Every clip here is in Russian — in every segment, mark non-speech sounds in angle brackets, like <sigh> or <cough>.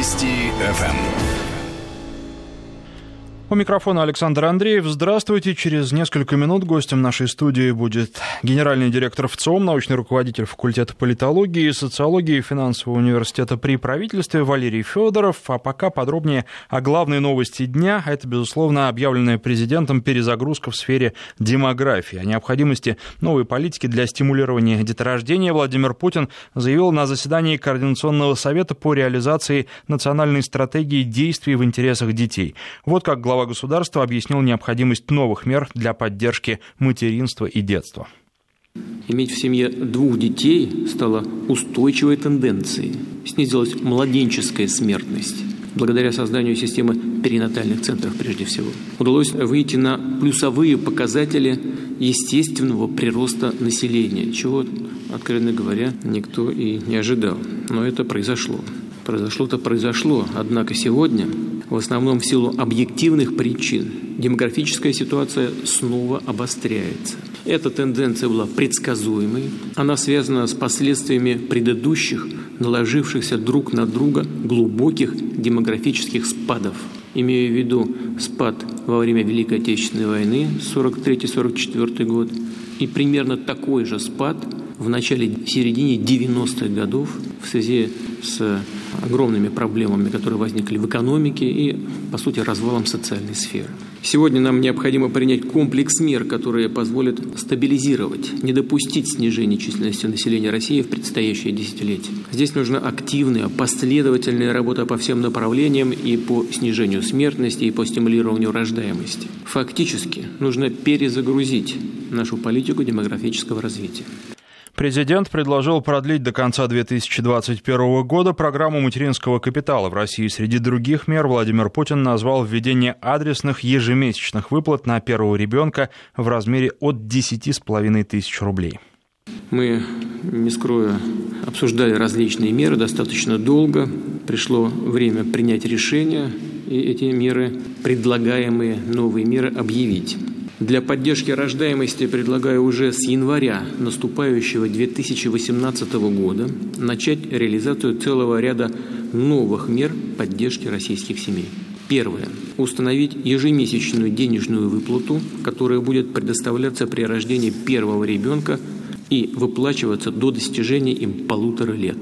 Вести ФМ. У микрофона Александр Андреев. Здравствуйте. Через несколько минут гостем нашей студии будет генеральный директор ВЦИОМ, научный руководитель факультета политологии и социологии финансового университета при правительстве Валерий Федоров. А пока подробнее о главной новости дня. Это, безусловно, объявленная президентом перезагрузка в сфере демографии. О необходимости новой политики для стимулирования деторождения Владимир Путин заявил на заседании Координационного совета по реализации национальной стратегии действий в интересах детей. Вот как глава глава государства объяснил необходимость новых мер для поддержки материнства и детства. Иметь в семье двух детей стало устойчивой тенденцией. Снизилась младенческая смертность благодаря созданию системы перинатальных центров прежде всего. Удалось выйти на плюсовые показатели естественного прироста населения, чего, откровенно говоря, никто и не ожидал. Но это произошло. Произошло-то произошло, однако сегодня, в основном в силу объективных причин, демографическая ситуация снова обостряется. Эта тенденция была предсказуемой, она связана с последствиями предыдущих, наложившихся друг на друга глубоких демографических спадов. Имею в виду спад во время Великой Отечественной войны 43-44 год и примерно такой же спад в начале, середине 90-х годов в связи с огромными проблемами, которые возникли в экономике и, по сути, развалом социальной сферы. Сегодня нам необходимо принять комплекс мер, которые позволят стабилизировать, не допустить снижения численности населения России в предстоящее десятилетие. Здесь нужна активная, последовательная работа по всем направлениям и по снижению смертности, и по стимулированию рождаемости. Фактически нужно перезагрузить нашу политику демографического развития. Президент предложил продлить до конца 2021 года программу материнского капитала в России. Среди других мер Владимир Путин назвал введение адресных ежемесячных выплат на первого ребенка в размере от 10,5 тысяч рублей. Мы, не скрою, обсуждали различные меры достаточно долго. Пришло время принять решение и эти меры, предлагаемые новые меры, объявить. Для поддержки рождаемости предлагаю уже с января наступающего 2018 года начать реализацию целого ряда новых мер поддержки российских семей. Первое. Установить ежемесячную денежную выплату, которая будет предоставляться при рождении первого ребенка и выплачиваться до достижения им полутора лет.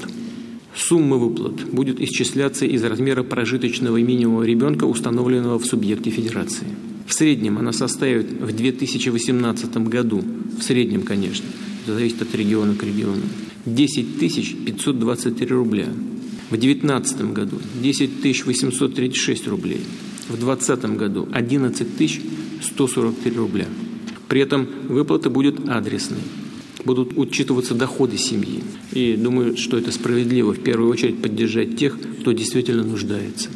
Сумма выплат будет исчисляться из размера прожиточного минимума ребенка, установленного в субъекте федерации. В среднем она составит в 2018 году, в среднем, конечно, это зависит от региона к региону, 10 523 рубля. В 2019 году 10 836 рублей. В 2020 году 11 143 рубля. При этом выплата будет адресной. Будут учитываться доходы семьи. И думаю, что это справедливо в первую очередь поддержать тех, кто действительно нуждается.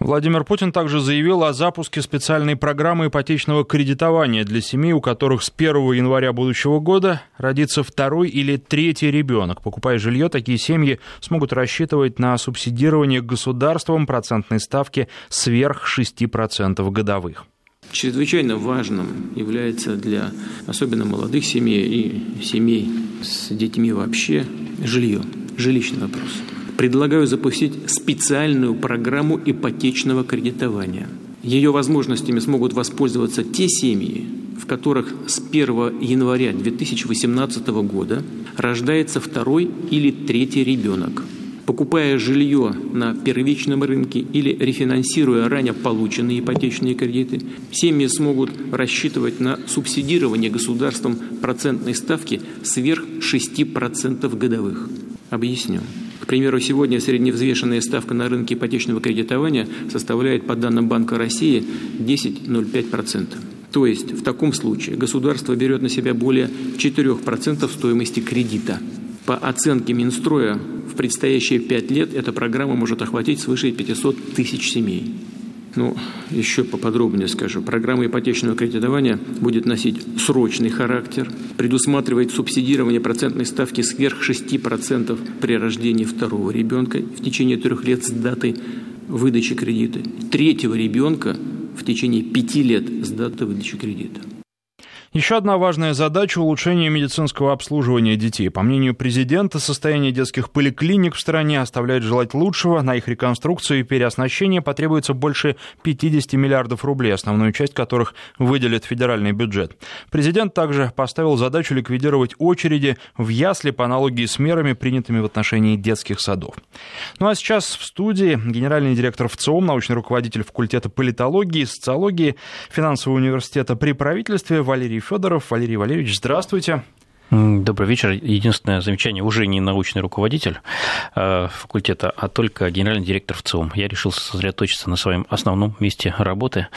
Владимир Путин также заявил о запуске специальной программы ипотечного кредитования для семей, у которых с 1 января будущего года родится второй или третий ребенок. Покупая жилье, такие семьи смогут рассчитывать на субсидирование государством процентной ставки сверх 6% годовых. Чрезвычайно важным является для особенно молодых семей и семей с детьми вообще жилье, жилищный вопрос предлагаю запустить специальную программу ипотечного кредитования. Ее возможностями смогут воспользоваться те семьи, в которых с 1 января 2018 года рождается второй или третий ребенок. Покупая жилье на первичном рынке или рефинансируя ранее полученные ипотечные кредиты, семьи смогут рассчитывать на субсидирование государством процентной ставки сверх 6% годовых. Объясню примеру, сегодня средневзвешенная ставка на рынке ипотечного кредитования составляет, по данным Банка России, 10,05%. То есть в таком случае государство берет на себя более 4% стоимости кредита. По оценке Минстроя, в предстоящие пять лет эта программа может охватить свыше 500 тысяч семей. Ну, еще поподробнее скажу. Программа ипотечного кредитования будет носить срочный характер, предусматривает субсидирование процентной ставки сверх 6% при рождении второго ребенка в течение трех лет с даты выдачи кредита, третьего ребенка в течение пяти лет с даты выдачи кредита. Еще одна важная задача – улучшение медицинского обслуживания детей. По мнению президента, состояние детских поликлиник в стране оставляет желать лучшего. На их реконструкцию и переоснащение потребуется больше 50 миллиардов рублей, основную часть которых выделит федеральный бюджет. Президент также поставил задачу ликвидировать очереди в ясли по аналогии с мерами, принятыми в отношении детских садов. Ну а сейчас в студии генеральный директор ВЦИОМ, научный руководитель факультета политологии, социологии, финансового университета при правительстве Валерий Федоров. Валерий Валерьевич, здравствуйте. Добрый вечер. Единственное замечание, уже не научный руководитель э, факультета, а только генеральный директор ВЦИОМ. Я решил сосредоточиться на своем основном месте работы,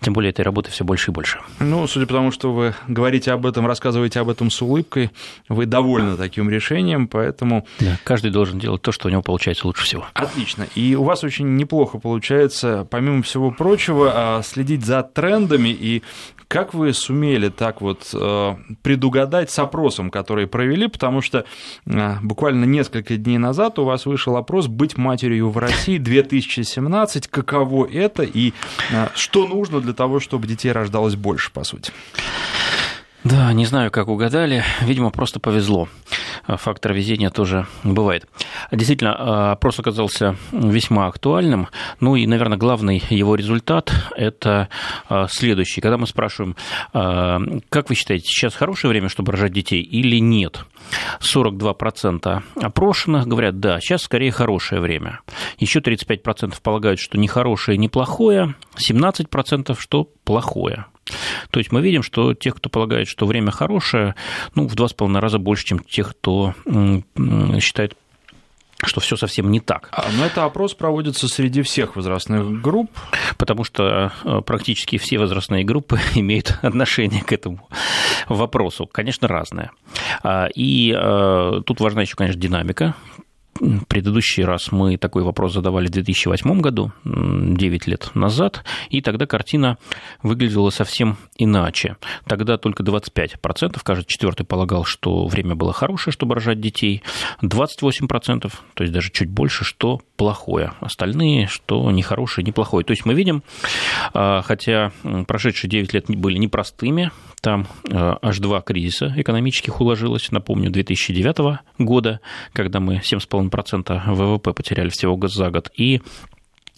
тем более этой работы все больше и больше. Ну, судя по тому, что вы говорите об этом, рассказываете об этом с улыбкой, вы довольны таким решением, поэтому... Да, каждый должен делать то, что у него получается лучше всего. Отлично. И у вас очень неплохо получается, помимо всего прочего, а, следить за трендами и как вы сумели так вот э, предугадать с опросом, который провели, потому что э, буквально несколько дней назад у вас вышел опрос «Быть матерью в России 2017». Каково это и э, что нужно для того, чтобы детей рождалось больше, по сути? Да, не знаю, как угадали. Видимо, просто повезло. Фактор везения тоже бывает. Действительно, опрос оказался весьма актуальным. Ну и, наверное, главный его результат – это а, следующий. Когда мы спрашиваем, а, как вы считаете, сейчас хорошее время, чтобы рожать детей или нет? 42% опрошенных говорят, да, сейчас скорее хорошее время. Еще 35% полагают, что не хорошее, не плохое. 17% что плохое. То есть мы видим, что тех, кто полагает, что время хорошее, ну, в два с половиной раза больше, чем тех, кто считает что все совсем не так. А, но это опрос проводится среди всех возрастных групп. Потому что э, практически все возрастные группы <laughs> имеют отношение к этому вопросу. Конечно, разное. А, и э, тут важна еще, конечно, динамика предыдущий раз мы такой вопрос задавали в 2008 году, 9 лет назад, и тогда картина выглядела совсем иначе. Тогда только 25%, кажется, четвертый полагал, что время было хорошее, чтобы рожать детей, 28%, то есть даже чуть больше, что плохое. Остальные, что нехорошее, неплохое. То есть мы видим, а, хотя прошедшие 9 лет были непростыми, там а, аж два кризиса экономических уложилось, напомню, 2009 года, когда мы 7,5% ВВП потеряли всего за год, и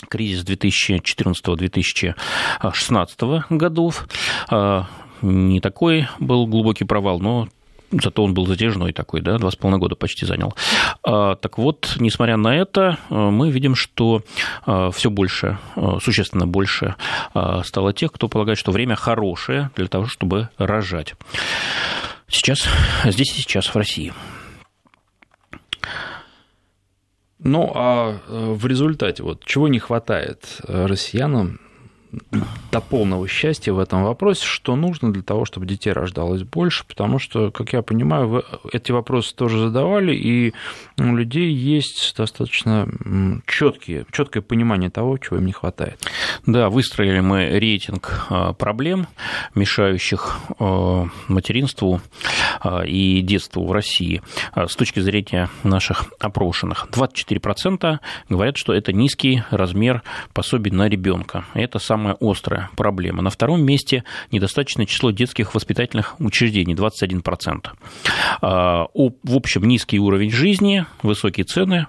кризис 2014-2016 годов. А, не такой был глубокий провал, но зато он был затяжной такой, да, два с половиной года почти занял. А, так вот, несмотря на это, а, мы видим, что все больше, существенно больше стало тех, кто полагает, что время хорошее для того, чтобы рожать. Сейчас, здесь и сейчас, в России. Ну, а э, в результате вот чего не хватает э, россиянам до полного счастья в этом вопросе, что нужно для того, чтобы детей рождалось больше, потому что, как я понимаю, вы эти вопросы тоже задавали, и у людей есть достаточно четкие, четкое понимание того, чего им не хватает. Да, выстроили мы рейтинг а, проблем, мешающих а, материнству а, и детству в России с точки зрения наших опрошенных. 24% говорят, что это низкий размер пособий на ребенка. Это самое острое проблема. На втором месте недостаточное число детских воспитательных учреждений, 21%. А, в общем, низкий уровень жизни, высокие цены,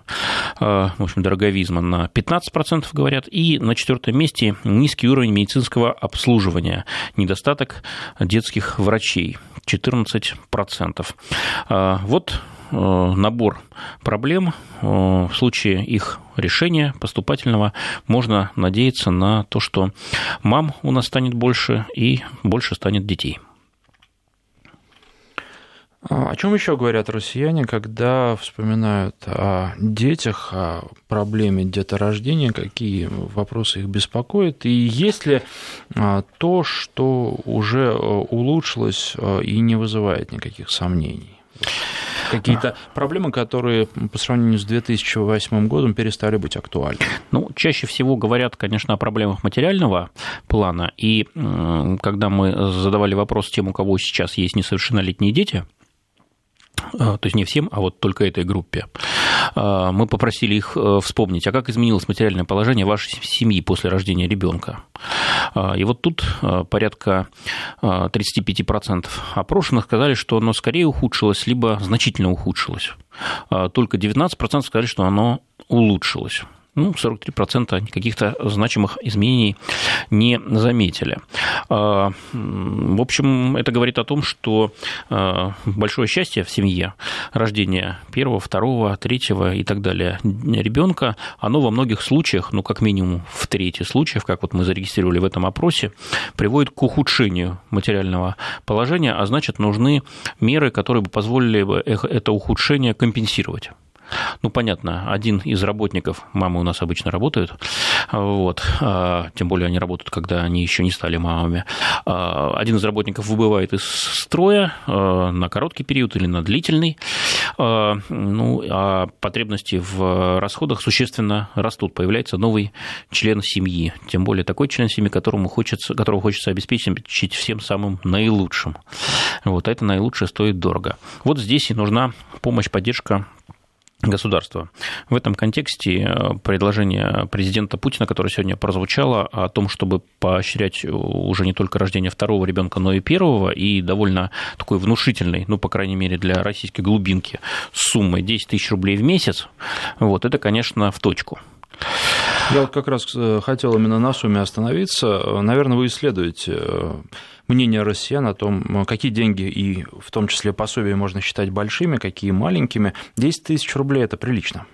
а, в общем, дороговизма на 15% говорят, и на четвертом месте низкий уровень медицинского обслуживания, недостаток детских врачей, 14%. А, вот набор проблем. Э, в случае их решения поступательного можно надеяться на то, что мам у нас станет больше и больше станет детей. А о чем еще говорят россияне, когда вспоминают о детях, о проблеме деторождения, какие вопросы их беспокоят, и есть ли а, то, что уже э, улучшилось и не вызывает никаких сомнений? Какие-то проблемы, которые по сравнению с 2008 годом перестали быть актуальны? Ну, чаще всего говорят, конечно, о проблемах материального плана. И когда мы задавали вопрос тем, у кого сейчас есть несовершеннолетние дети, то есть не всем, а вот только этой группе. Мы попросили их вспомнить, а как изменилось материальное положение вашей семьи после рождения ребенка. И вот тут порядка 35% опрошенных сказали, что оно скорее ухудшилось, либо значительно ухудшилось. Только 19% сказали, что оно улучшилось ну, 43% каких-то значимых изменений не заметили. А, в общем, это говорит о том, что а, большое счастье в семье, рождение первого, второго, третьего и так далее ребенка, оно во многих случаях, ну, как минимум в трети случаев, как вот мы зарегистрировали в этом опросе, приводит к ухудшению материального положения, а значит, нужны меры, которые бы позволили бы это ухудшение компенсировать. Ну, понятно, один из работников, мамы у нас обычно работают, вот, а, тем более они работают, когда они еще не стали мамами. А, один из работников выбывает из строя а, на короткий период или на длительный, ну, а потребности в расходах существенно растут, появляется новый член семьи, тем более такой член семьи, которому хочется, которого хочется обеспечить всем самым наилучшим. Вот, а это наилучшее стоит дорого. Вот здесь и нужна помощь, поддержка государства. В этом контексте э, предложение президента Путина, которое сегодня прозвучало, о том, чтобы поощрять уже не только рождение второго ребенка, но и первого, и довольно такой внушительной, ну, по крайней мере, для российской глубинки, суммой 10 тысяч рублей в месяц, вот это, конечно, в точку. Я вот как раз э, хотел именно на сумме остановиться. Наверное, вы исследуете э, мнение россиян о том, какие деньги и в том числе пособия можно считать большими, какие маленькими. 10 тысяч рублей – это прилично.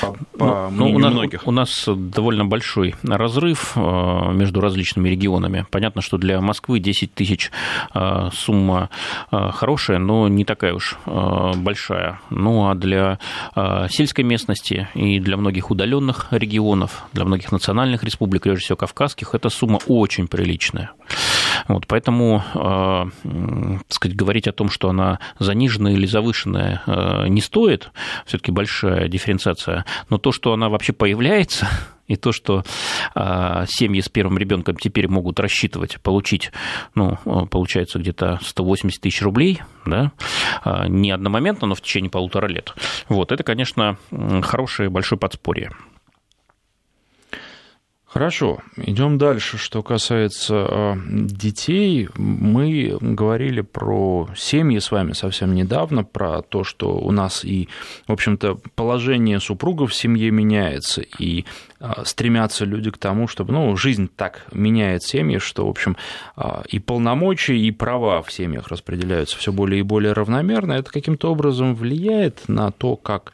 По, по ну, ну, у, нас, многих. у нас довольно большой разрыв э, между различными регионами. Понятно, что для Москвы 10 тысяч э, сумма э, хорошая, но не такая уж большая. Ну а для сельской местности и для многих удаленных регионов, для многих национальных республик, прежде всего кавказских, эта сумма очень приличная. Вот, поэтому, э, так сказать, говорить о том, что она заниженная или завышенная, э, не стоит, все-таки большая дифференциация, но то, что она вообще появляется, <laughs> и то, что э, семьи с первым ребенком теперь могут рассчитывать получить, ну, получается, где-то 180 тысяч рублей, да, не одномоментно, но в течение полутора лет. Вот, это, конечно, хорошее большое подспорье. Хорошо, идем дальше. Что касается э, детей, мы говорили про семьи с вами совсем недавно, про то, что у нас и, в общем-то, положение супругов в семье меняется, и стремятся люди к тому, чтобы, ну, жизнь так меняет семьи, что, в общем, а, и полномочия, и права в семьях распределяются все более и более равномерно. Это каким-то образом влияет на то, как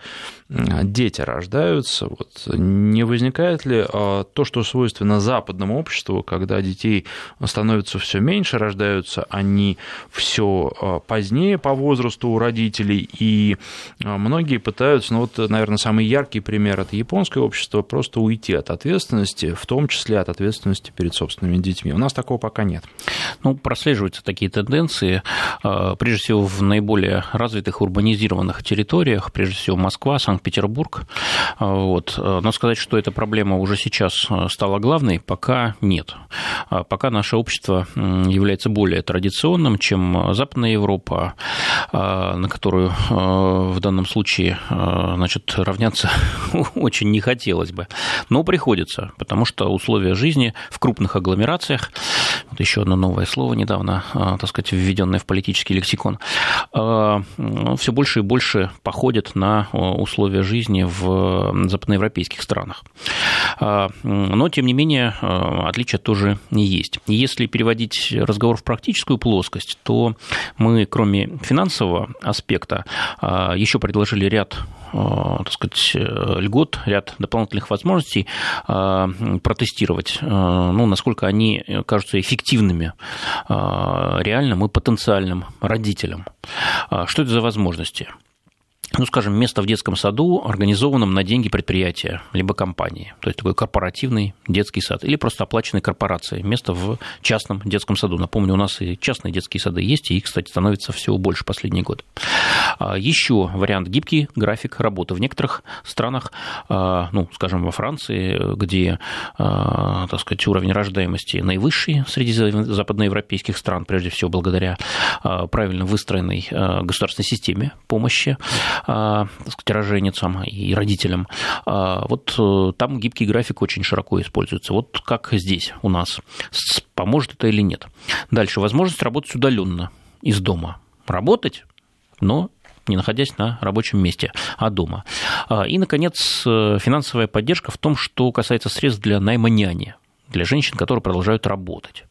дети рождаются. Вот не возникает ли а, то, что свойственно западному обществу, когда детей становится все меньше, рождаются они все позднее по возрасту у родителей, и многие пытаются, ну вот, наверное, самый яркий пример это японское общество, просто уйти уйти от ответственности, в том числе от ответственности перед собственными детьми. У нас такого пока нет. Ну, прослеживаются такие тенденции, а, прежде всего, в наиболее развитых урбанизированных территориях, прежде всего Москва, Санкт-Петербург. А, вот. Но сказать, что эта проблема уже сейчас стала главной, пока нет. А, пока наше общество является более традиционным, чем Западная Европа, на которую в данном случае значит, равняться <laughs> очень не хотелось бы но приходится, потому что условия жизни в крупных агломерациях, вот еще одно новое слово недавно, а, так сказать, введенное в политический лексикон, а, ну, все больше и больше походят на а, условия жизни в западноевропейских странах. Но, тем не менее, отличия тоже есть. Если переводить разговор в практическую плоскость, то мы, кроме финансового аспекта, еще предложили ряд так сказать, льгот, ряд дополнительных возможностей протестировать, ну, насколько они кажутся эффективными реальным и потенциальным родителям. Что это за возможности? Ну, скажем, место в детском саду, организованном на деньги предприятия, либо компании. То есть такой корпоративный детский сад. Или просто оплаченной корпорацией. Место в частном детском саду. Напомню, у нас и частные детские сады есть, и их, кстати, становится все больше последние годы. А, Еще вариант гибкий график работы. В некоторых странах, а, ну, скажем, во Франции, где, а, так сказать, уровень рождаемости наивысший среди западноевропейских стран, прежде всего благодаря правильно выстроенной государственной системе помощи так сказать, роженицам и родителям. Вот э, там гибкий график очень широко используется. Вот как здесь у нас. Поможет это или нет? Дальше. Возможность работать удаленно из дома. Работать, но не находясь на рабочем месте, а дома. И, наконец, э, финансовая поддержка в том, что касается средств для найма няни, для женщин, которые продолжают работать.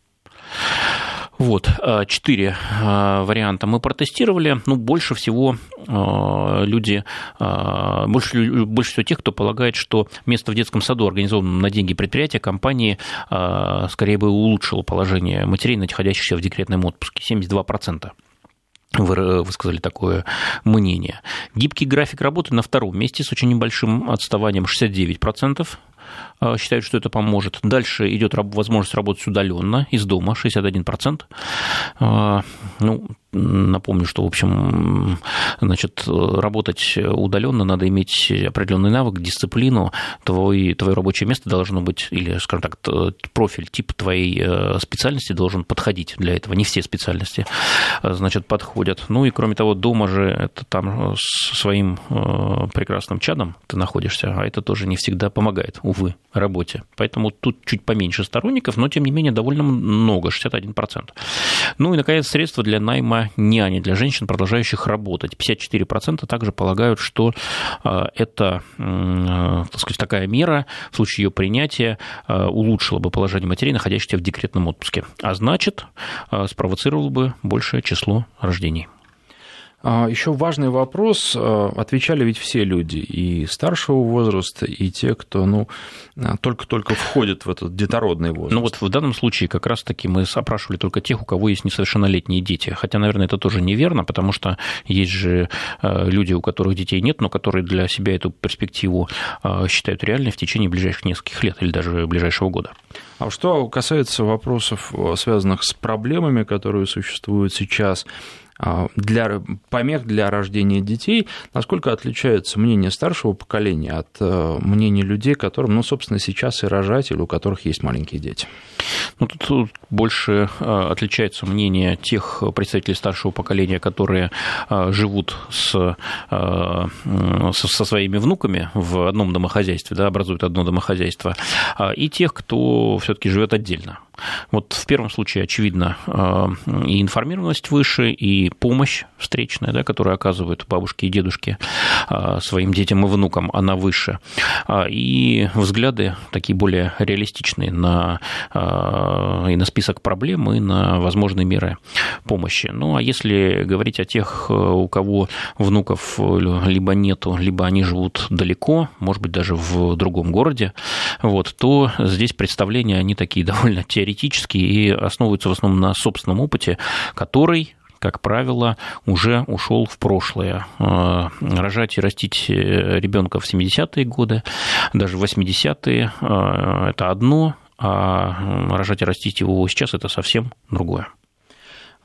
Вот, э, четыре э, варианта мы протестировали. Ну, больше всего э, люди, больше, больше всего тех, кто полагает, что место в детском саду, организованном на деньги предприятия, компании, скорее бы улучшило положение матерей, находящихся в декретном отпуске. 72% вы высказали такое мнение. Гибкий график работы на втором месте с очень небольшим отставанием 69%. Э, считают, что это поможет. Дальше идет возможность работать удаленно из дома 61%. Э, ну, Напомню, что, в общем, значит, работать удаленно надо иметь определенный навык, дисциплину. Твой, твое рабочее место должно быть, или, скажем так, профиль, тип твоей э, специальности должен подходить для этого. Не все специальности, значит, подходят. Ну и, кроме того, дома же это там с своим э, прекрасным чадом ты находишься, а это тоже не всегда помогает, увы, работе. Поэтому тут чуть поменьше сторонников, но, тем не менее, довольно много, 61%. Ну и, наконец, средства для найма няни для женщин, продолжающих работать. 54% также полагают, что а, это так сказать, такая мера в случае ее принятия а, улучшила бы положение матерей, находящихся в декретном отпуске. А значит, а, спровоцировала бы большее число рождений. А, Еще важный вопрос. А, отвечали ведь все люди, и старшего возраста, и те, кто ну, а, только-только входит в этот детородный возраст. Ну вот в данном случае как раз-таки мы опрашивали только тех, у кого есть несовершеннолетние дети. Хотя, наверное, это тоже неверно, потому что есть же люди, у которых детей нет, но которые для себя эту перспективу считают реальной в течение ближайших нескольких лет или даже ближайшего года. А что касается вопросов, связанных с проблемами, которые существуют сейчас, для помех для рождения детей, насколько отличается мнение старшего поколения от э, мнения людей, которым, ну, собственно, сейчас и рожать, или у которых есть маленькие дети? Ну, тут больше э, отличается мнение тех представителей старшего поколения, которые э, живут с, со своими внуками в одном домохозяйстве, да, образуют одно домохозяйство, и тех, кто все-таки живет отдельно. Вот в первом случае, очевидно, и информированность выше, и помощь встречная, да, которую оказывают бабушки и дедушки а, своим детям и внукам, она выше. А, и взгляды такие более реалистичные на, а, и на список проблем, и на возможные меры помощи. Ну, а если говорить о тех, у кого внуков либо нету, либо они живут далеко, может быть, даже в другом городе, вот, то здесь представления, они такие <laughs> довольно теоретические и основываются в основном на собственном опыте, который как правило, уже ушел в прошлое. Э, рожать и растить э, ребенка в 70-е годы, даже в 80-е э, – это одно, а рожать и растить его сейчас – это совсем другое.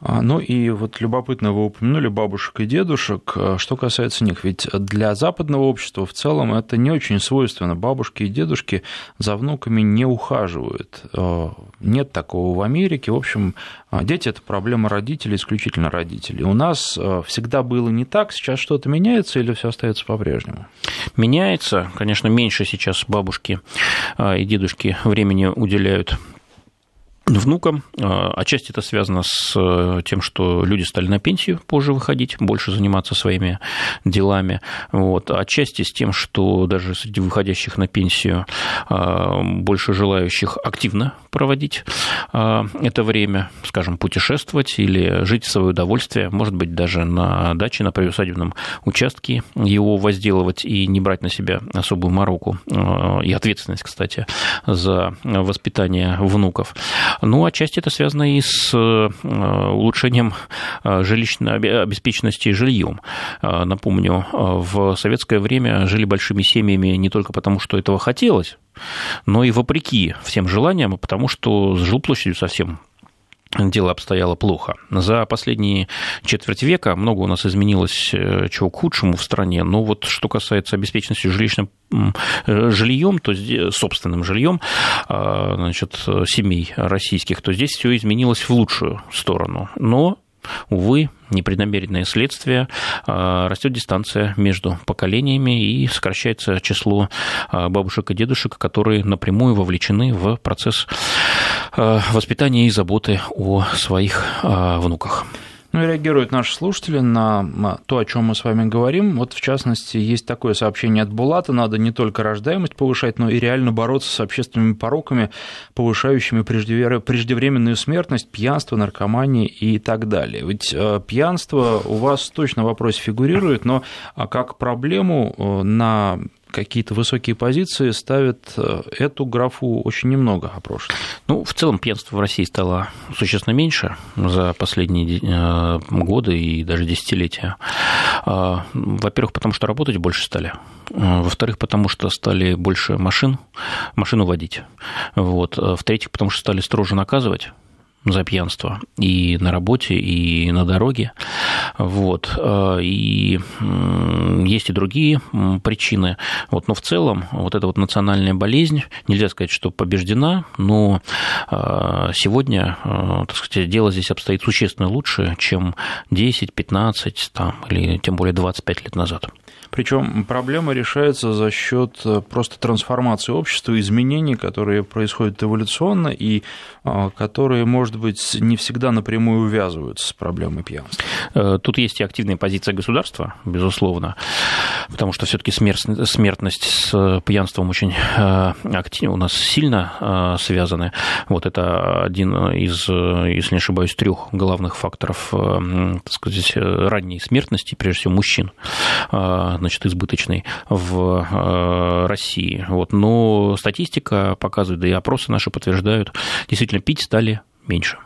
А, ну и вот любопытно, вы упомянули бабушек и дедушек. А, что касается них, ведь для западного общества в целом это не очень свойственно. Бабушки и дедушки за внуками не ухаживают. А, нет такого в Америке. В общем, дети – это проблема родителей, исключительно родителей. У нас всегда было не так, сейчас что-то меняется или все остается по-прежнему? Меняется. Конечно, меньше сейчас бабушки и дедушки времени уделяют внукам. А, отчасти это связано с э, тем, что люди стали на пенсию позже выходить, больше заниматься своими делами. Вот. Отчасти с тем, что даже среди выходящих на пенсию а, больше желающих активно проводить а, это время, скажем, путешествовать или жить в свое удовольствие, может быть, даже на даче, на приусадебном участке его возделывать и не брать на себя особую мороку и ответственность, кстати, за воспитание внуков. Ну, отчасти это связано и с улучшением жилищной обеспеченности жильем. Напомню, в советское время жили большими семьями не только потому, что этого хотелось, но и вопреки всем желаниям, потому что с жилплощадью совсем дело обстояло плохо. За последние четверть века много у нас изменилось э, чего к худшему в стране, но вот что касается обеспеченности жилищным э, жильем, то собственным жильем а, значит, семей российских, то здесь все изменилось в лучшую сторону. Но увы, непреднамеренное следствие, а, растет дистанция между поколениями и сокращается число а, бабушек и дедушек, которые напрямую вовлечены в процесс а, воспитания и заботы о своих внуках. Ну и реагируют наши слушатели на то, о чем мы с вами говорим. Вот, в частности, есть такое сообщение от Булата. Надо не только рождаемость повышать, но и реально бороться с общественными пороками, повышающими преждевременную смертность, пьянство, наркомания и так далее. Ведь э, пьянство у вас точно в вопросе фигурирует, но как проблему э, на какие-то высокие позиции ставят э, эту графу очень немного опрошенных. Ну, в целом пьянство в России стало существенно меньше за последние э, годы и даже десятилетия. А, во-первых, потому что работать больше стали. А, во-вторых, потому что стали больше машин, машину водить. Вот. А в-третьих, потому что стали строже наказывать за пьянство и на работе, и на дороге. Вот. Э, и есть и другие причины. Вот. Но в целом вот эта вот национальная болезнь, нельзя сказать, что побеждена, но э, сегодня э, так сказать, дело здесь обстоит существенно лучше, чем 10, 15 там, или тем более 25 лет назад. Причем проблема решается за счет э, просто трансформации общества, изменений, которые происходят эволюционно и э, которые, может быть, не всегда напрямую увязываются с проблемой пьянства. Э, тут есть и активная позиция государства, безусловно, потому что все-таки смертность с пьянством очень активно у нас сильно связаны. Вот это один из, если не ошибаюсь, трех главных факторов, так сказать, ранней смертности, прежде всего мужчин значит, избыточной в э, России. Вот. Но статистика показывает, да и опросы наши подтверждают, действительно пить стали меньше.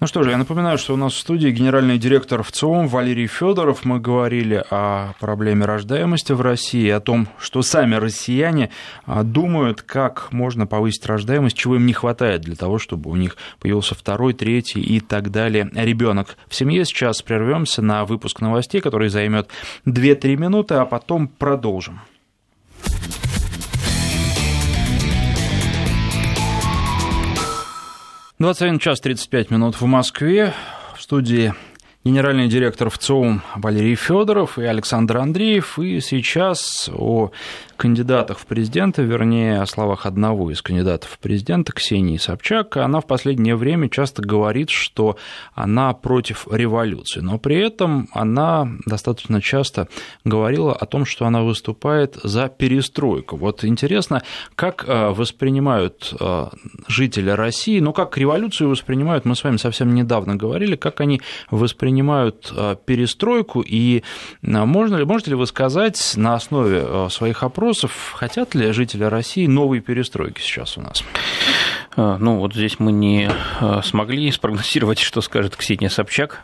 Ну что же, я напоминаю, что у нас в студии генеральный директор ВЦИОМ Валерий Федоров. Мы говорили о проблеме рождаемости в России, о том, что сами россияне а, думают, как можно повысить рождаемость, чего им не хватает для того, чтобы у них появился второй, третий и так далее ребенок в семье. Сейчас прервемся на выпуск новостей, который займет 2-3 минуты, а потом продолжим. 21 час 35 минут в Москве. В студии генеральный директор ВЦОУМ Валерий Федоров и Александр Андреев. И сейчас о кандидатах в президенты, вернее, о словах одного из кандидатов в президенты, Ксении Собчак, она в последнее время часто говорит, что она против революции, но при этом она достаточно часто говорила о том, что она выступает за перестройку. Вот интересно, как э, воспринимают э, жители России, ну, как революцию воспринимают, мы с вами совсем недавно говорили, как они воспринимают э, перестройку, и можно ли, можете ли вы сказать на основе своих опросов, вопросов, хотят ли жители России новой перестройки сейчас у нас? А, ну, вот здесь мы не а, смогли спрогнозировать, что скажет Ксения Собчак.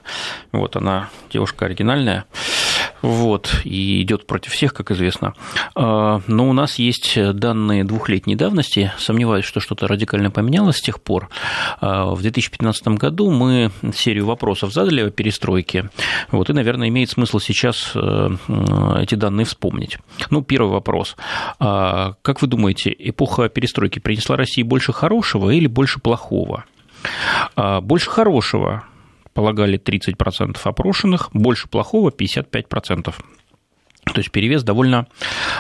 Вот она девушка оригинальная вот, и идет против всех, как известно. А, но у нас есть данные двухлетней давности, сомневаюсь, что что-то радикально поменялось с тех пор. А, в 2015 году мы серию вопросов задали о перестройке, вот, и, наверное, имеет смысл сейчас э, эти данные вспомнить. Ну, первый вопрос. А, как вы думаете, эпоха перестройки принесла России больше хорошего или больше плохого? Больше хорошего, полагали 30% опрошенных, больше плохого 55%. То есть перевес довольно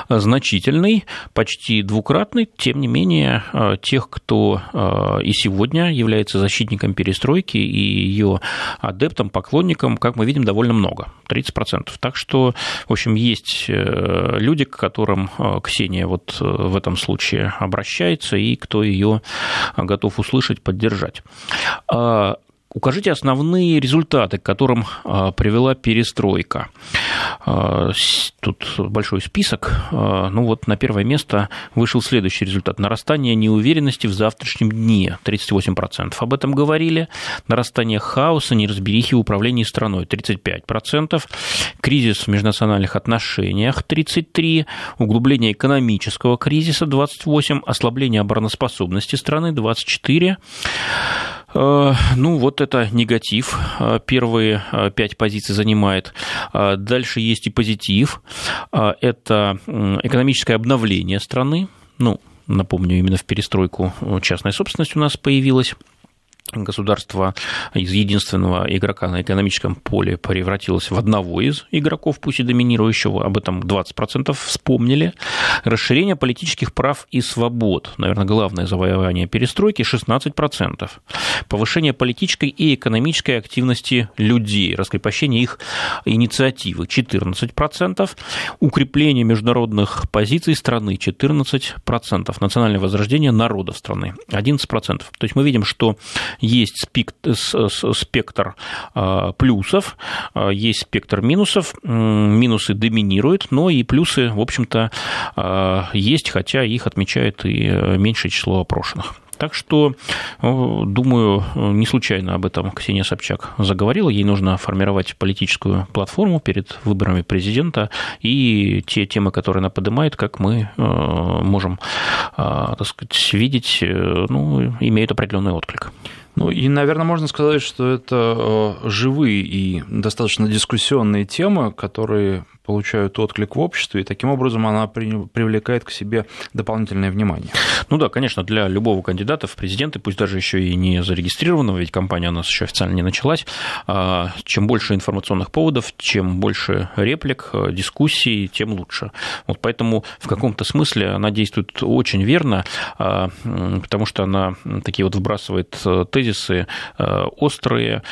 значительный, почти двукратный. Тем не менее, э, тех, кто э, и сегодня является защитником перестройки и ее адептом, поклонником, как мы видим, довольно много. 30%. Так что, в общем, есть э, люди, к которым Ксения вот в этом случае обращается, и кто ее готов услышать, поддержать. А укажите основные результаты, к которым привела перестройка. Тут большой список. Ну вот на первое место вышел следующий результат. Нарастание неуверенности в завтрашнем дне 38%. Об этом говорили. Нарастание хаоса, неразберихи в управлении страной 35%. Кризис в межнациональных отношениях 33%. Углубление экономического кризиса 28%. Ослабление обороноспособности страны 24%. Э, ну, вот это негатив. Э, первые э, пять позиций занимает. Дальше есть и позитив. Это экономическое обновление страны. Ну, напомню, именно в перестройку частная собственность у нас появилась государство из единственного игрока на экономическом поле превратилось в одного из игроков, пусть и доминирующего, об этом 20% вспомнили. Расширение политических прав и свобод, наверное, главное завоевание перестройки, 16%. Повышение политической и экономической активности людей, раскрепощение их инициативы, 14%. Укрепление международных позиций страны, 14%. Национальное возрождение народов страны, 11%. То есть мы видим, что есть спектр а, плюсов, а, есть спектр минусов, минусы доминируют, но и плюсы, в общем-то, а, есть, хотя их отмечает и меньшее число опрошенных. Так что, думаю, не случайно об этом Ксения Собчак заговорила. Ей нужно формировать политическую платформу перед выборами президента, и те темы, которые она поднимает, как мы можем так сказать, видеть, э, ну, имеют определенный отклик. Ну и, наверное, можно сказать, что это э, живые и достаточно дискуссионные темы, которые получают отклик в обществе, и таким образом она привлекает к себе дополнительное внимание. Ну да, конечно, для любого кандидата в президенты, пусть даже еще и не зарегистрированного, ведь кампания у нас еще официально не началась, а, чем больше информационных поводов, чем больше реплик, э, дискуссий, тем лучше. Вот поэтому в каком-то смысле она действует очень верно, а, потому что она такие вот вбрасывает э, тезисы э, острые,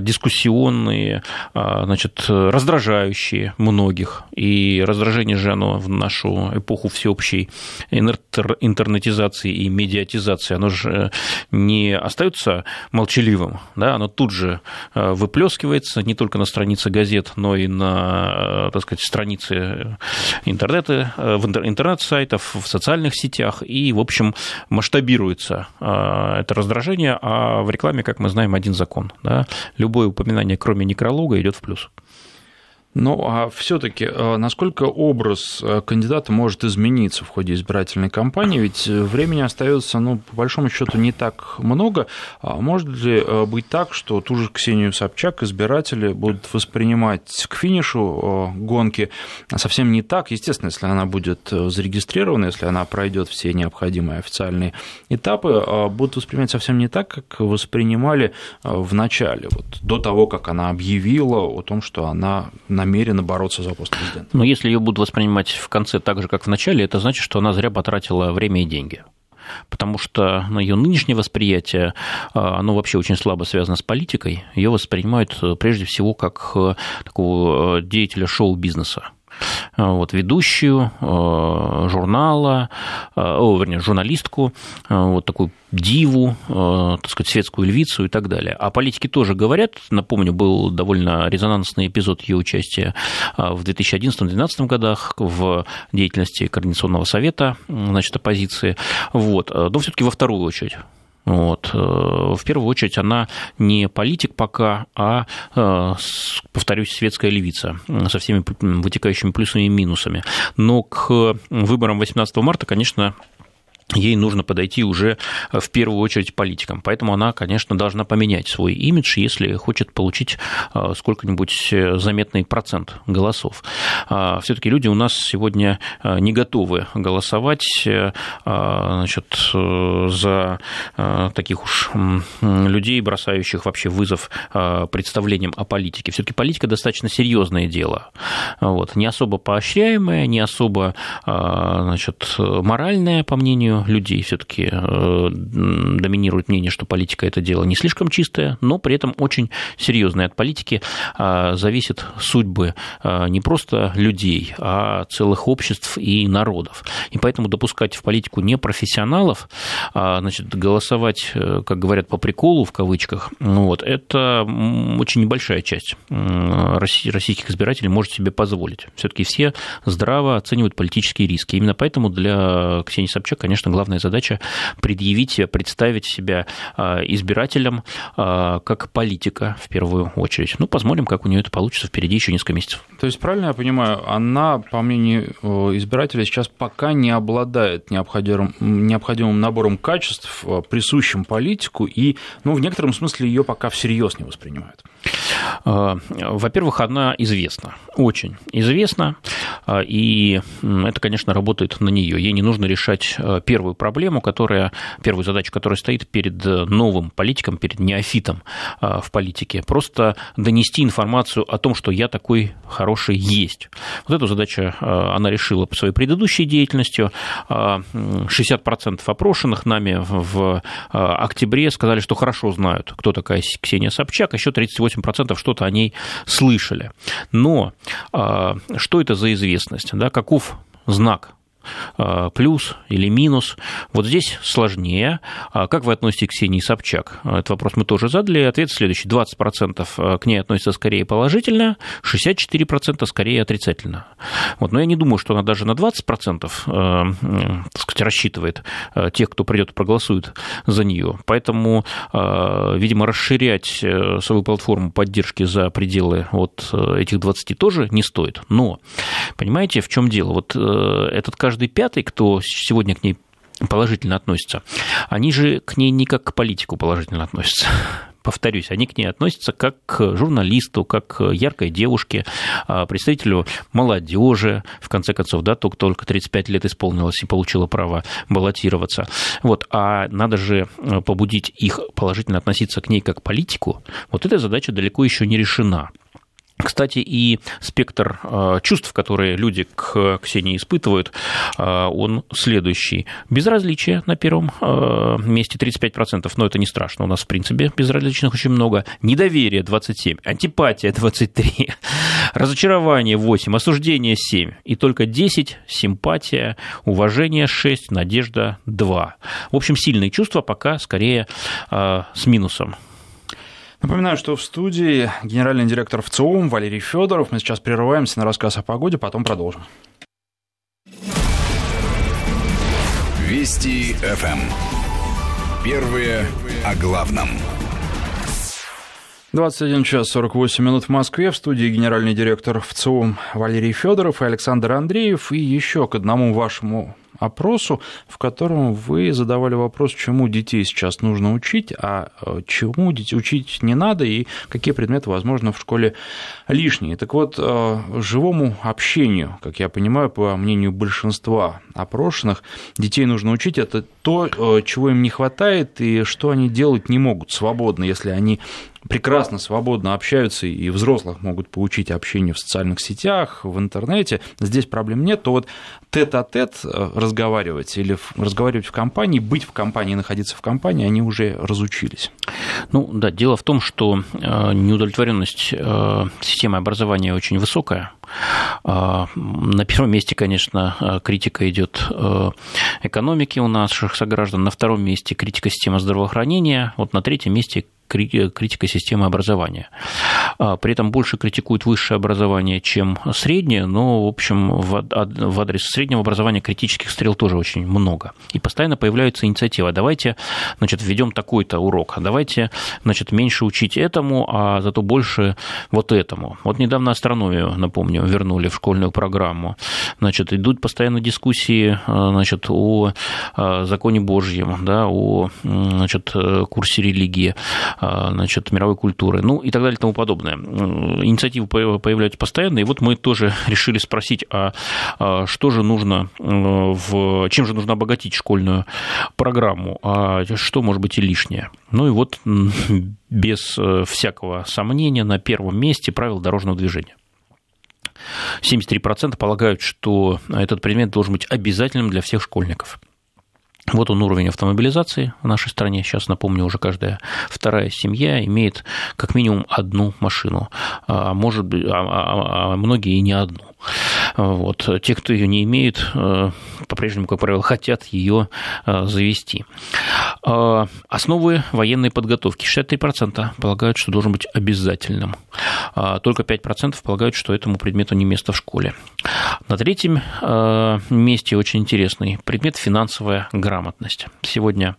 дискуссионные, значит, раздражающие многие многих, и раздражение же оно в нашу эпоху всеобщей интернетизации и медиатизации, оно же не остается молчаливым, да, оно тут же э, выплескивается не только на странице газет, но и на, э, так сказать, странице интернета, э, в интернет-сайтов, в социальных сетях, и, в общем, масштабируется это раздражение, а в рекламе, как мы знаем, один закон, да, любое упоминание, кроме некролога, идет в плюс. Ну, а все-таки э, насколько образ э, кандидата может измениться в ходе избирательной кампании? Ведь э, времени остается, ну, по большому счету, не так много. А может ли быть так, что ту же Ксению Собчак избиратели будут воспринимать к финишу гонки совсем не так? Естественно, если она будет зарегистрирована, если она пройдет все необходимые официальные этапы, будут воспринимать совсем не так, как воспринимали в начале, вот, до того, как она объявила о том, что она на намерена бороться за пост президента. Но если ее будут воспринимать в конце так же, как в начале, это значит, что она зря потратила время и деньги потому что ну, ее нынешнее восприятие, а, оно вообще очень слабо связано с политикой. Ее воспринимают э, прежде всего как э, такого э, деятеля шоу-бизнеса. Э, вот, ведущую э, журнала, э, о, вернее, журналистку, вот такую диву, так сказать, светскую львицу и так далее. А политики тоже говорят, напомню, был довольно резонансный эпизод ее участия в 2011-2012 годах в деятельности Координационного совета, значит, оппозиции, вот, но все таки во вторую очередь. Вот. Э, в первую очередь она не политик пока, а, э, повторюсь, светская левица со всеми вытекающими плюсами и минусами. Но к выборам 18 марта, конечно, ей нужно подойти уже э, в первую очередь политикам. Поэтому она, конечно, должна поменять свой имидж, если хочет получить э, сколько-нибудь э, заметный процент голосов. А, Все-таки люди у нас сегодня не готовы голосовать значит, за таких уж людей, бросающих вообще вызов представлениям о политике. Все-таки политика достаточно серьезное дело. Вот. Не особо поощряемое, не особо значит, моральное, по мнению мнению людей. Все-таки доминирует мнение, что политика это дело не слишком чистое, но при этом очень серьезное. От политики зависят судьбы не просто людей, а целых обществ и народов. И поэтому допускать в политику непрофессионалов, а, значит, голосовать, э, как говорят, по приколу, в кавычках, ну вот, это очень небольшая часть российских избирателей может себе позволить. Все-таки все здраво оценивают политические риски. Именно поэтому для Ксении Собчак, конечно, главная задача предъявить себя, представить себя а, избирателям а, как политика в первую очередь. Ну, посмотрим, как у нее это получится впереди еще несколько месяцев. То есть, правильно я понимаю, она, по мнению э, избирателя, сейчас пока не обладает необходимым, необходимым набором качеств, э, присущим политику, и, ну, в некотором смысле ее пока всерьез не воспринимают. Э, во-первых, она известна, очень известна, э, и это, конечно, работает на нее. Ей не нужно решать первую проблему, которая, первую задачу, которая стоит перед новым политиком, перед неофитом в политике. Просто донести информацию о том, что я такой хороший есть. Вот эту задачу она решила по своей предыдущей деятельностью. 60% опрошенных нами в октябре сказали, что хорошо знают, кто такая Ксения Собчак, еще 38% что-то о ней слышали. Но а, что это за известность? Да, каков знак плюс или минус. Вот здесь сложнее. А как вы относитесь к Ксении Собчак? Этот вопрос мы тоже задали. Ответ следующий. 20% а, к ней относятся скорее положительно, 64% скорее отрицательно. Вот. Но я не думаю, что она даже на 20% так сказать, рассчитывает тех, кто придет и проголосует за нее. Поэтому, видимо, расширять э, свою платформу поддержки за пределы вот э, этих 20 тоже не стоит. Но, понимаете, в чем дело? Вот э, этот каждый каждый пятый, кто сегодня к ней положительно относится, они же к ней не как к политику положительно относятся <laughs> повторюсь, они к ней относятся как к журналисту, как к яркой девушке, а, представителю молодежи, в конце концов, да, только, только 35 лет исполнилось и получила право баллотироваться. Вот, а надо же побудить их положительно относиться к ней как к политику. Вот эта задача далеко еще не решена. Кстати, и спектр э, чувств, которые люди к Ксении испытывают, э, он следующий. Безразличие на первом э, месте 35%, но это не страшно, у нас, в принципе, безразличных очень много. Недоверие 27%, антипатия 23%, <laughs> разочарование 8%, осуждение 7%, и только 10% симпатия, уважение 6%, надежда 2%. В общем, сильные чувства пока скорее с минусом. Напоминаю, что в студии генеральный директор ВЦИОМ Валерий Федоров. Мы сейчас прерываемся на рассказ о погоде, потом продолжим. Вести ФМ. Эм. Первые о главном. 21 час 48 минут в Москве. В студии генеральный директор ВЦИОМ Валерий Федоров и Александр Андреев. И еще к одному вашему опросу, в котором вы задавали вопрос, чему детей сейчас нужно учить, а э, чему учить не надо и какие предметы, возможно, в школе лишние. Так вот, э, живому общению, как я понимаю, по мнению большинства опрошенных, детей нужно учить, это то, э, чего им не хватает и что они делать не могут свободно, если они прекрасно, свободно общаются и взрослых могут получить общение в социальных сетях, в интернете, здесь проблем нет, то вот тет-а-тет э, разговаривать или разговаривать в компании, быть в компании, находиться в компании, они уже разучились. Ну да, дело в том, что э, неудовлетворенность системы образования очень высокая. На первом месте, конечно, критика идет экономики у наших сограждан, на втором месте критика системы здравоохранения, вот на третьем месте критика системы образования. А, при этом больше критикуют высшее образование, чем среднее, но, в общем, в адрес среднего образования критических стрел тоже очень много. И постоянно появляются инициативы. Давайте, значит, введем такой-то урок, давайте, значит, меньше учить этому, а зато больше вот этому. Вот недавно астрономию, напомню, вернули в школьную программу. Значит, идут постоянно дискуссии, а, значит, о а, законе Божьем, да, о, значит, курсе религии. А, значит, мировой культуры, ну и так далее и тому подобное. Инициативы появляются постоянно, и вот мы тоже <laughs> решили спросить, а, а что же нужно, в, чем же нужно обогатить школьную программу, а что может быть и лишнее. Ну и вот без э, всякого сомнения на первом месте правила дорожного движения. 73% полагают, что этот предмет должен быть обязательным для всех школьников. Вот он уровень автомобилизации в нашей стране. Сейчас напомню, уже каждая вторая семья имеет как минимум одну машину, а может быть, а, а, а многие и не одну. Вот. Те, кто ее не имеет, э, по-прежнему, как правило, хотят ее э, завести. Э, основы военной подготовки. 63% полагают, что должен быть обязательным. Только 5% полагают, что этому предмету не место в школе. На третьем месте очень интересный предмет – финансовая грамотность. Сегодня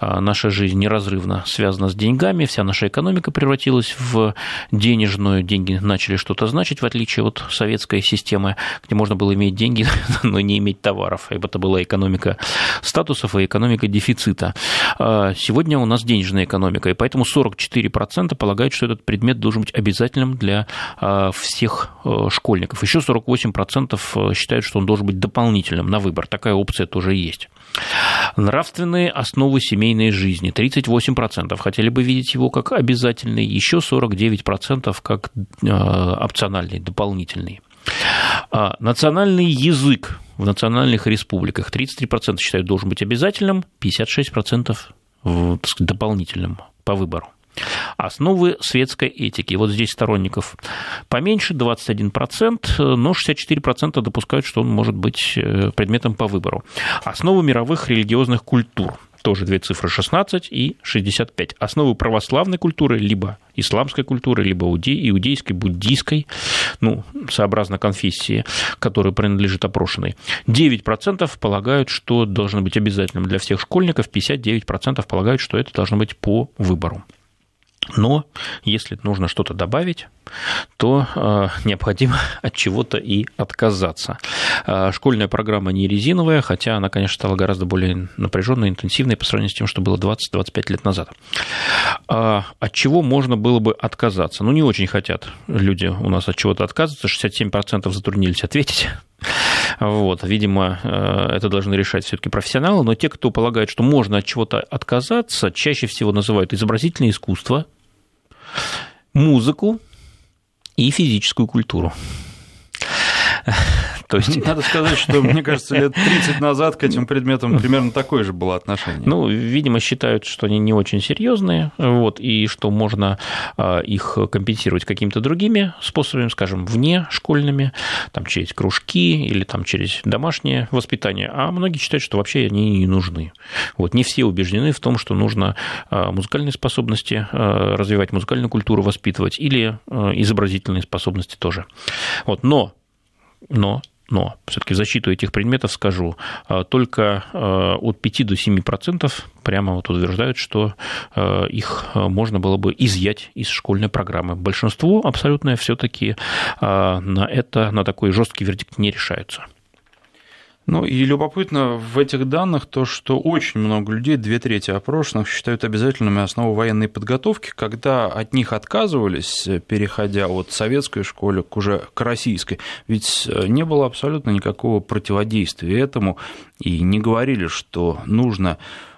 наша жизнь неразрывно связана с деньгами, вся наша экономика превратилась в денежную, деньги начали что-то значить, в отличие от советской системы, где можно было иметь деньги, <laughs> но не иметь товаров. Это была экономика статусов и экономика дефицита. А сегодня у нас денежная экономика, и поэтому 44% полагают, что этот предмет должен быть обязательным для а, всех э, школьников. Еще 48% э, считают, что он должен быть дополнительным на выбор. Такая опция тоже есть. Нравственные основы семейной жизни. 38% хотели бы видеть его как обязательный, еще 49% как э, опциональный, дополнительный. А национальный язык в национальных республиках 33% считают должен быть обязательным, 56% дополнительным по выбору. Основы светской этики. Вот здесь сторонников поменьше, 21%, но 64% допускают, что он может быть э, предметом по выбору. Основы мировых религиозных культур тоже две цифры 16 и 65. Основы православной культуры, либо исламской культуры, либо иудейской, буддийской, ну, сообразно конфессии, которой принадлежит опрошенный. 9% полагают, что должно быть обязательным для всех школьников, 59% полагают, что это должно быть по выбору. Но если нужно что-то добавить, то э, необходимо <laughs> от чего-то и отказаться. Э, школьная программа не резиновая, хотя она, конечно, стала гораздо более напряженной, интенсивной по сравнению с тем, что было 20-25 лет назад. Э, от чего можно было бы отказаться? Ну, не очень хотят люди у нас от чего-то отказываться, 67% затруднились ответить. Вот, видимо, это должны решать все-таки профессионалы, но те, кто полагает, что можно от чего-то отказаться, чаще всего называют изобразительное искусство, музыку и физическую культуру. <laughs> То есть... Надо сказать, что, мне кажется, лет 30 назад к этим предметам примерно такое же было отношение. Ну, видимо, считают, что они не очень серьезные, вот, и что можно а, их компенсировать какими-то другими способами, скажем, вне школьными, там, через кружки или там, через домашнее воспитание, а многие считают, что вообще они не нужны. Вот, не все убеждены в том, что нужно а, музыкальные способности а, развивать, музыкальную культуру воспитывать или изобразительные способности тоже. Вот, но но но все-таки в защиту этих предметов скажу, а, только а, от 5 до 7% прямо вот утверждают, что а, их можно было бы изъять из школьной программы. Большинство абсолютное все-таки на это, на такой жесткий вердикт не решаются. Ну и любопытно в этих данных то, что очень много людей, две трети опрошенных, считают обязательными основу военной подготовки, когда от них отказывались, переходя от советской школы к уже к российской. Ведь э, не было абсолютно никакого противодействия этому, и не говорили, что нужно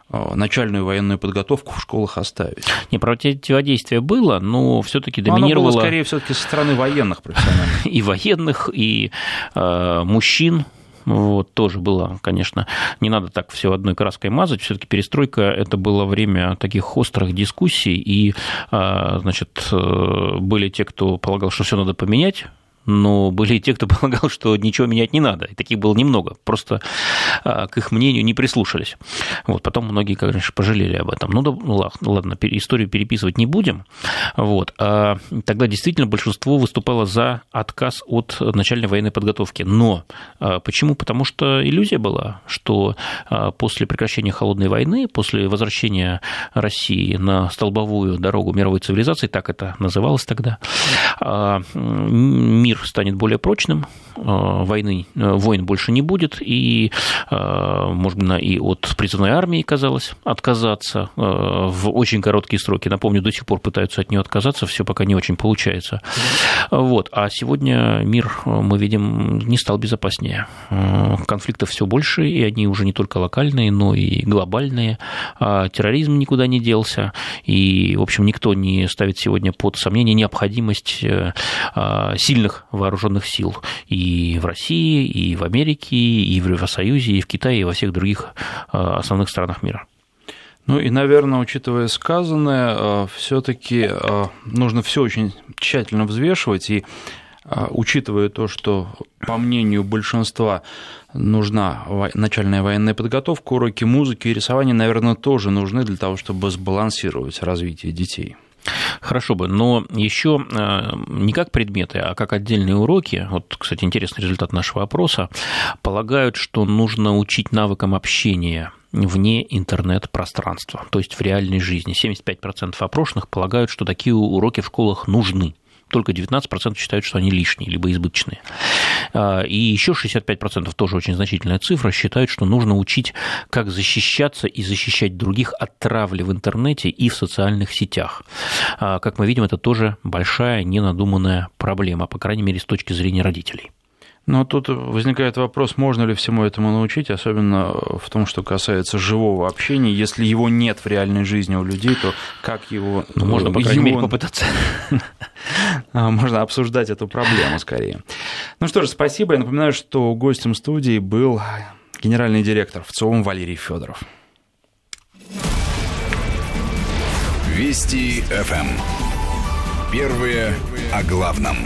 э, начальную военную подготовку в школах оставить. Не, противодействие было, но все-таки доминировало... оно было скорее все-таки со стороны военных профессиональных. <laughs> И военных, и э, мужчин, вот, тоже было, конечно, не надо так все одной краской мазать. Все-таки перестройка это было время таких острых дискуссий, и, а, значит, э, были те, кто полагал, что все надо поменять но были и те, кто <laughs> полагал, что ничего менять не надо. И таких было немного. Просто а, к их мнению не прислушались. Вот, потом многие, конечно, пожалели об этом. Ну, да, ну ладно, историю переписывать не будем. Вот. А тогда действительно большинство выступало за отказ от начальной военной подготовки. Но а, почему? Потому что иллюзия была, что а, после прекращения холодной войны, после возвращения России на столбовую дорогу мировой цивилизации, так это называлось тогда, мир мир станет более прочным, э, войны, э, войн больше не будет, и э, можно и от призывной армии, казалось, отказаться в очень короткие сроки. Напомню, до сих пор пытаются от нее отказаться, все пока не очень получается. Вот. А сегодня мир, мы видим, не стал безопаснее. Конфликтов все больше, и они уже не только локальные, но и глобальные. А терроризм никуда не делся, и, в общем, никто не ставит сегодня под сомнение необходимость сильных вооруженных сил и в России, и в Америке, и в Евросоюзе, и в Китае, и во всех других основных странах мира. Ну и, наверное, учитывая сказанное, все-таки нужно все очень тщательно взвешивать и учитывая то, что, по мнению большинства, нужна начальная военная подготовка, уроки музыки и рисования, наверное, тоже нужны для того, чтобы сбалансировать развитие детей. Хорошо бы, но еще э, не как предметы, а как отдельные уроки, вот, кстати, интересный результат нашего опроса, полагают, что нужно учить навыкам общения вне интернет-пространства, то есть в реальной жизни. 75% опрошенных полагают, что такие уроки в школах нужны только 19% считают, что они лишние, либо избыточные. А, и еще 65%, тоже очень значительная цифра, считают, что нужно учить, как защищаться и защищать других от травли в интернете и в социальных сетях. А, как мы видим, это тоже большая ненадуманная проблема, по крайней мере, с точки зрения родителей. Но тут возникает вопрос, можно ли всему этому научить, особенно в том, что касается живого общения. Если его нет в реальной жизни у людей, то как его... Ну, можно, по крайней его... мере, попытаться. <laughs> А, можно обсуждать эту проблему скорее. Ну что ж, спасибо. Я напоминаю, что гостем студии был генеральный директор ВЦОМ Валерий Федоров. Вести ФМ. Первые о главном.